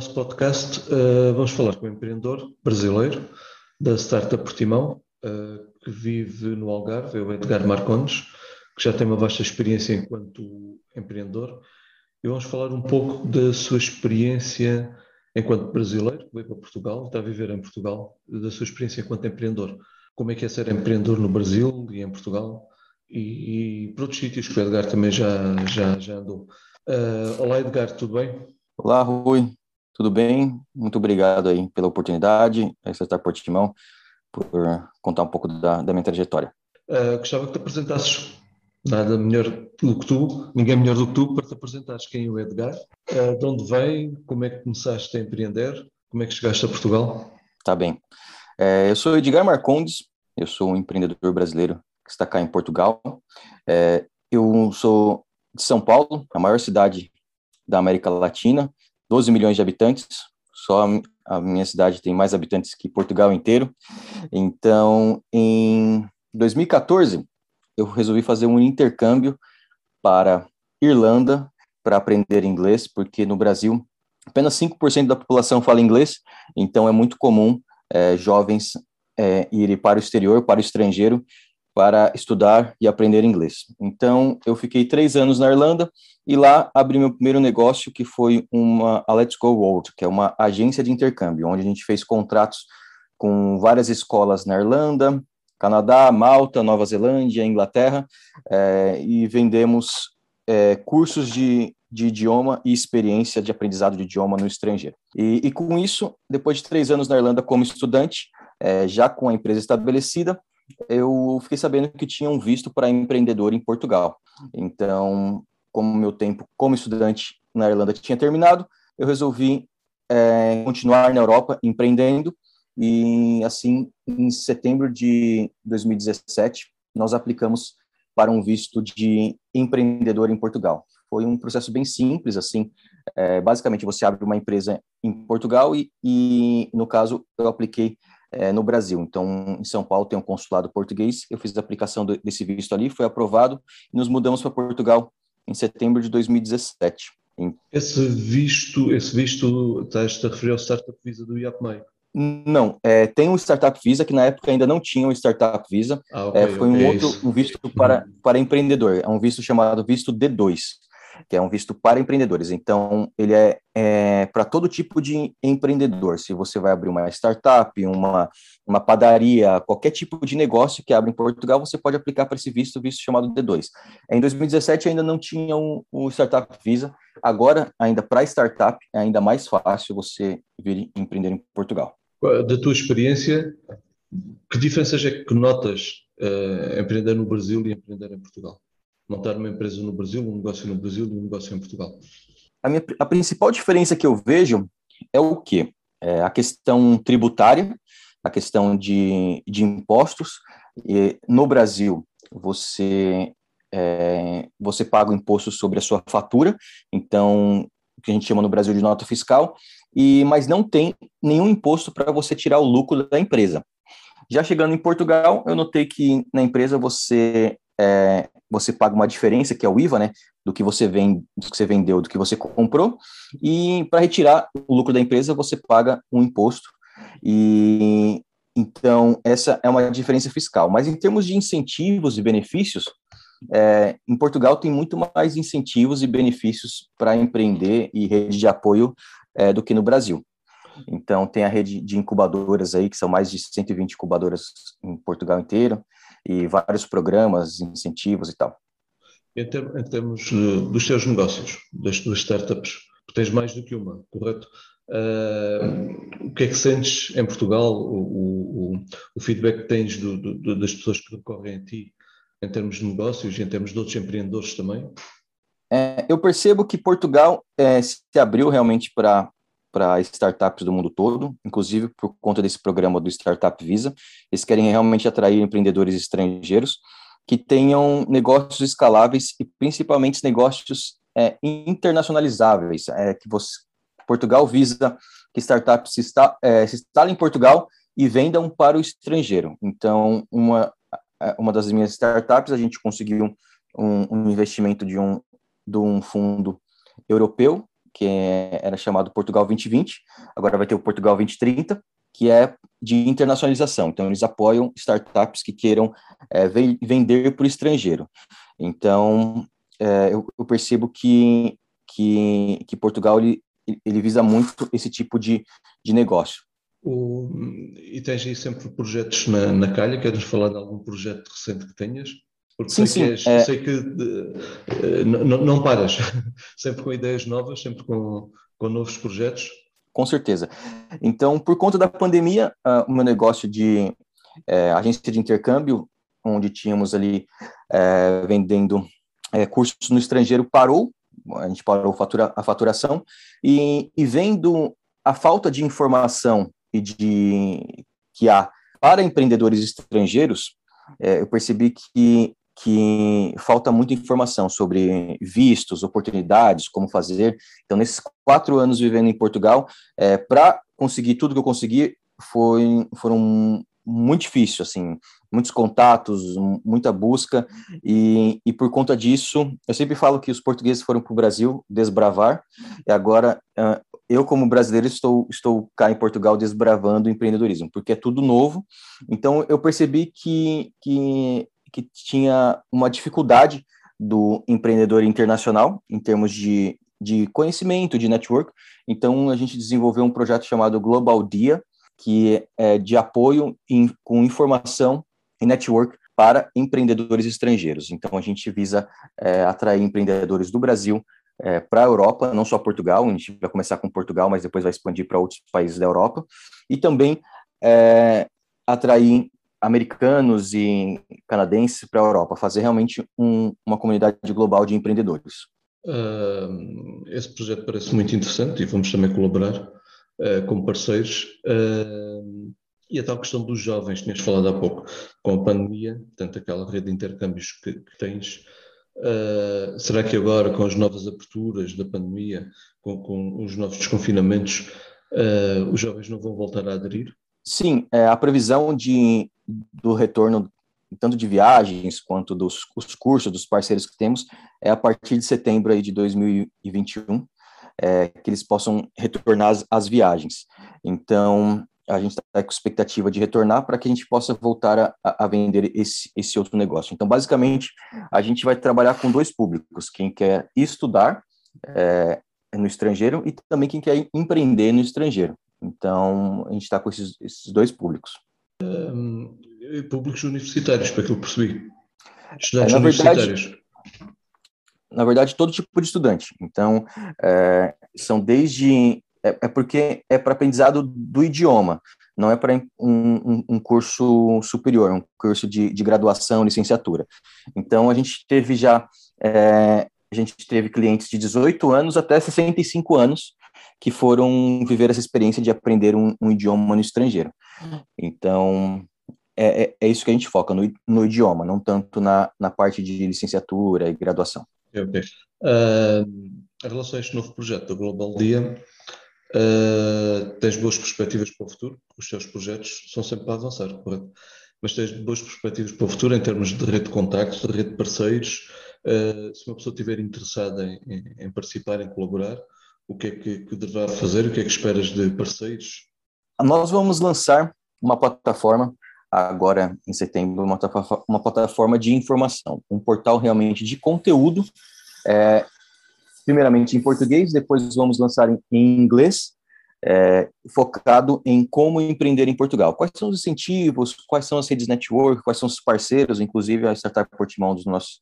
nosso podcast uh, vamos falar com um empreendedor brasileiro da Startup Portimão, uh, que vive no Algarve, é o Edgar Marcondes, que já tem uma vasta experiência enquanto empreendedor. E vamos falar um pouco da sua experiência enquanto brasileiro, que veio para Portugal, está a viver em Portugal, da sua experiência enquanto empreendedor. Como é que é ser empreendedor no Brasil e em Portugal e, e por outros sítios que o Edgar também já, já, já andou. Uh, olá Edgar, tudo bem? Olá Rui, tudo bem? Muito obrigado aí pela oportunidade, a Startup Portimão, por contar um pouco da, da minha trajetória. Uh, gostava que te apresentasses, nada melhor do que tu, ninguém melhor do que tu, para te apresentares quem é o Edgar, uh, de onde vem, como é que começaste a empreender, como é que chegaste a Portugal? Tá bem. É, eu sou Edgar Marcondes, eu sou um empreendedor brasileiro que está cá em Portugal. É, eu sou de São Paulo, a maior cidade da América Latina, 12 milhões de habitantes, só a minha cidade tem mais habitantes que Portugal inteiro. Então, em 2014, eu resolvi fazer um intercâmbio para Irlanda para aprender inglês, porque no Brasil apenas 5% da população fala inglês, então é muito comum é, jovens é, irem para o exterior, para o estrangeiro, para estudar e aprender inglês. Então, eu fiquei três anos na Irlanda e lá abri meu primeiro negócio, que foi uma a Let's Go World, que é uma agência de intercâmbio, onde a gente fez contratos com várias escolas na Irlanda, Canadá, Malta, Nova Zelândia, Inglaterra, é, e vendemos é, cursos de, de idioma e experiência de aprendizado de idioma no estrangeiro. E, e com isso, depois de três anos na Irlanda como estudante, é, já com a empresa estabelecida, eu fiquei sabendo que tinha um visto para empreendedor em Portugal. Então, como meu tempo como estudante na Irlanda tinha terminado, eu resolvi é, continuar na Europa empreendendo e assim em setembro de 2017 nós aplicamos para um visto de empreendedor em Portugal. Foi um processo bem simples, assim, é, basicamente você abre uma empresa em Portugal e, e no caso eu apliquei é, no Brasil. Então, em São Paulo tem um consulado português, eu fiz a aplicação do, desse visto ali, foi aprovado e nos mudamos para Portugal em setembro de 2017. Esse visto, esse visto, estás a referir ao Startup Visa do IAPMEI? Não, é, tem um Startup Visa que na época ainda não tinha um Startup Visa, ah, okay, é, foi okay, um outro um visto para, para empreendedor, é um visto chamado visto D2 que é um visto para empreendedores. Então, ele é, é para todo tipo de empreendedor. Se você vai abrir uma startup, uma, uma padaria, qualquer tipo de negócio que abre em Portugal, você pode aplicar para esse visto, visto chamado D2. Em 2017 ainda não tinha um, um Startup Visa. Agora, ainda para startup, é ainda mais fácil você vir empreender em Portugal. Da tua experiência, que diferenças é que notas uh, empreender no Brasil e empreender em Portugal? Montar uma empresa no Brasil, um negócio no Brasil um negócio em Portugal? A, minha, a principal diferença que eu vejo é o quê? É a questão tributária, a questão de, de impostos. E no Brasil, você, é, você paga o imposto sobre a sua fatura, então, o que a gente chama no Brasil de nota fiscal, e mas não tem nenhum imposto para você tirar o lucro da empresa. Já chegando em Portugal, eu notei que na empresa você é, você paga uma diferença, que é o IVA, né, do que você vende, do que você vendeu, do que você comprou, e para retirar o lucro da empresa, você paga um imposto. E então essa é uma diferença fiscal. Mas em termos de incentivos e benefícios, é, em Portugal tem muito mais incentivos e benefícios para empreender e rede de apoio é, do que no Brasil. Então, tem a rede de incubadoras aí, que são mais de 120 incubadoras em Portugal inteiro e vários programas, incentivos e tal. Em, ter, em termos dos seus negócios, das tuas startups, tu tens mais do que uma, correto? Uh, o que é que sentes em Portugal, o, o, o feedback que tens do, do, das pessoas que recorrem a ti em termos de negócios e em termos de outros empreendedores também? É, eu percebo que Portugal é, se abriu realmente para para startups do mundo todo, inclusive por conta desse programa do Startup Visa. Eles querem realmente atrair empreendedores estrangeiros que tenham negócios escaláveis e principalmente negócios é, internacionalizáveis, é, que você, Portugal visa que startups se, está, é, se instalem em Portugal e vendam para o estrangeiro. Então, uma, uma das minhas startups, a gente conseguiu um, um investimento de um, de um fundo europeu que era chamado Portugal 2020, agora vai ter o Portugal 2030, que é de internacionalização. Então, eles apoiam startups que queiram é, vender para o estrangeiro. Então, é, eu, eu, percebo que, que, que Portugal ele, ele visa muito esse tipo de, de negócio. O, e tens aí sempre projetos na, na calha? Queres falar de algum projeto recente que tenhas? Porque sim, sei, sim, que, és, é... sei que uh, não, não paras, sempre com ideias novas, sempre com, com novos projetos. Com certeza. Então, por conta da pandemia, uh, o meu negócio de uh, agência de intercâmbio, onde tínhamos ali uh, vendendo cursos no estrangeiro, parou, a gente parou fatura, a faturação, e, e vendo a falta de informação e de que há para empreendedores estrangeiros, eu percebi que que falta muita informação sobre vistos, oportunidades, como fazer. Então, nesses quatro anos vivendo em Portugal, é, para conseguir tudo que eu consegui, foi, foram muito difícil, assim, muitos contatos, muita busca, e, e por conta disso, eu sempre falo que os portugueses foram para o Brasil desbravar, e agora eu, como brasileiro, estou, estou cá em Portugal desbravando empreendedorismo, porque é tudo novo, então eu percebi que, que que tinha uma dificuldade do empreendedor internacional em termos de, de conhecimento, de network. Então, a gente desenvolveu um projeto chamado Global Dia, que é de apoio em, com informação e network para empreendedores estrangeiros. Então, a gente visa é, atrair empreendedores do Brasil é, para a Europa, não só Portugal, a gente vai começar com Portugal, mas depois vai expandir para outros países da Europa, e também é, atrair americanos e canadenses para a Europa, fazer realmente um, uma comunidade global de empreendedores. Uh, esse projeto parece muito interessante e vamos também colaborar uh, como parceiros. Uh, e a tal questão dos jovens, tinhas falado há pouco, com a pandemia, tanto aquela rede de intercâmbios que, que tens, será que agora, com as novas aberturas da pandemia, com, com os novos desconfinamentos, os jovens não vão voltar a aderir? Sim, é, a previsão de, do retorno tanto de viagens quanto dos os cursos dos parceiros que temos é a partir de setembro aí de 2021 é, que eles possam retornar as, viagens. Então a gente está com expectativa de retornar para que a gente possa voltar a, a, vender esse, esse outro negócio. Então basicamente a gente vai trabalhar com dois públicos: quem quer estudar é, no estrangeiro e também quem quer empreender no estrangeiro. Então, a gente está com esses, esses, dois públicos. Um, públicos universitários, para que eu percebi. Estudantes é, na universitários. Verdade, na verdade, todo tipo de estudante. Então, é, são desde. É, é porque é para aprendizado do idioma, não é para um, um, um, curso superior, um curso de, de, graduação, licenciatura. Então, a gente teve já. É, a gente teve clientes de 18 anos até 65 anos que foram viver essa experiência de aprender um, um idioma no estrangeiro. Hum. Então, é, é, é, isso que a gente foca, no, no idioma, não tanto na, na parte de licenciatura e graduação. Ok. Uh, em relação a este novo projeto da Global Dia, uh, tens boas perspectivas para o futuro? Os teus projetos são sempre para avançar, correto? Mas tens boas perspectivas para o futuro em termos de rede de contactos, de rede de parceiros? Uh, se uma pessoa estiver interessada em, em, em participar, em colaborar, o que é que, que deverá fazer? O que é que esperas de parceiros? Nós vamos lançar uma plataforma agora em setembro, uma, uma plataforma de informação, um portal realmente de conteúdo, é, primeiramente em português, depois vamos lançar em, em inglês, é, focado em como empreender em Portugal. Quais são os incentivos, quais são as redes network, quais são os parceiros, inclusive a Startup Portimão dos nossos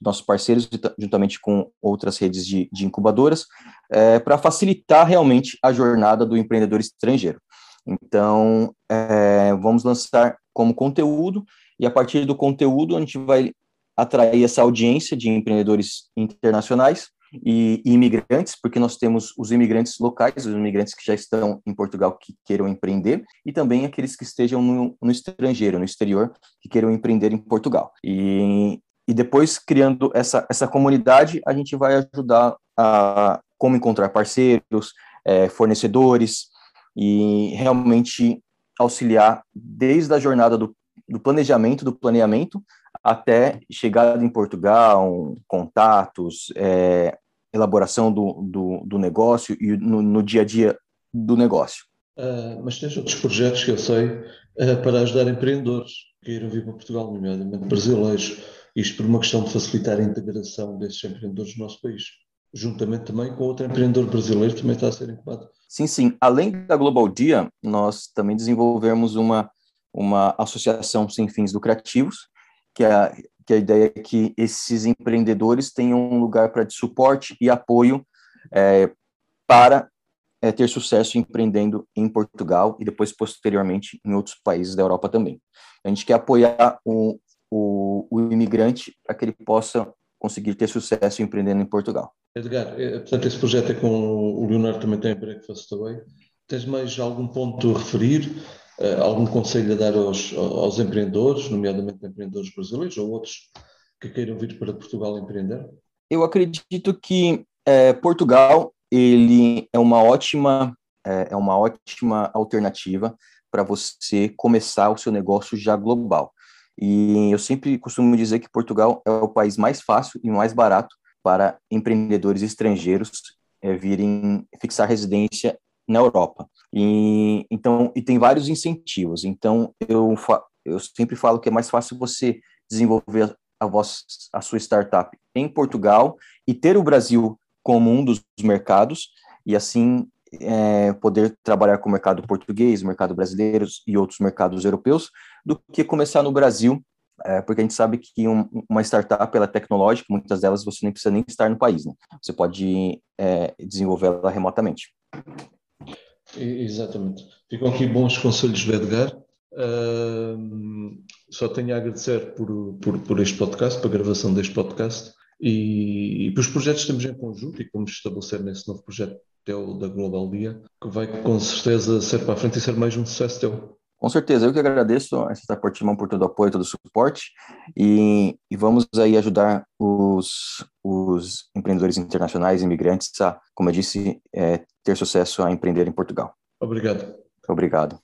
nossos parceiros, juntamente com outras redes de, de incubadoras, é, para facilitar realmente a jornada do empreendedor estrangeiro. Então, é, vamos lançar como conteúdo, e a partir do conteúdo a gente vai atrair essa audiência de empreendedores internacionais e, e imigrantes, porque nós temos os imigrantes locais, os imigrantes que já estão em Portugal que queiram empreender, e também aqueles que estejam no, no estrangeiro, no exterior, que queiram empreender em Portugal. E e depois, criando essa, essa comunidade, a gente vai ajudar a como encontrar parceiros, é, fornecedores e realmente auxiliar desde a jornada do, do planejamento, do planeamento, até chegada em Portugal, contatos, é, elaboração do, do, do negócio e no, no, dia a dia do negócio. Uh, mas tens outros projetos que eu sei uh, para ajudar empreendedores que queiram vir para Portugal, nomeadamente brasileiros, isto por uma questão de facilitar a integração desses empreendedores no nosso país, juntamente também com outro empreendedor brasileiro que também está a ser incubado. Sim, sim. Além da Global Dia, nós também desenvolvemos uma, uma associação sem fins lucrativos, que é a, que a ideia é que esses empreendedores tenham um lugar para de suporte e apoio é, para é, ter sucesso empreendendo em Portugal e depois, posteriormente, em outros países da Europa também. A gente quer apoiar o, o, o imigrante para que ele possa conseguir ter sucesso empreendendo em Portugal. Edgar, é, portanto, esse projeto é com o Leonardo também tem Breakfast Away. Tens mais algum ponto a referir? Uh, algum conselho a dar aos, aos empreendedores, nomeadamente empreendedores brasileiros ou outros que queiram vir para Portugal empreender? Eu acredito que é, Portugal ele é uma ótima é, é uma ótima alternativa para você começar o seu negócio já global. E eu sempre costumo dizer que Portugal é o país mais fácil e mais barato para empreendedores estrangeiros é, virem fixar residência na Europa. E então e tem vários incentivos. Então eu eu sempre falo que é mais fácil você desenvolver a, voz, a sua startup em Portugal e ter o Brasil como um dos mercados e assim é, poder trabalhar com o mercado português, mercado brasileiro e outros mercados europeus, do que começar no Brasil, é, porque a gente sabe que um, uma startup ela é tecnológica, muitas delas você nem precisa nem estar no país, né? você pode é, desenvolvê-la remotamente. Exatamente. Ficam aqui bons conselhos do Edgar. Uh, só tenho a agradecer por, por, por este podcast, por a gravação deste podcast e, e pelos projetos que temos em conjunto e como estabelecer nesse novo projeto teu da Global Dia, que vai com certeza ser para a frente e ser mais um sucesso teu. Com certeza, eu que agradeço a Essa Portimão por todo o apoio, todo o suporte e, e vamos aí ajudar os, os empreendedores internacionais, imigrantes a, como eu disse, é, ter sucesso a empreender em Portugal. Obrigado. Obrigado.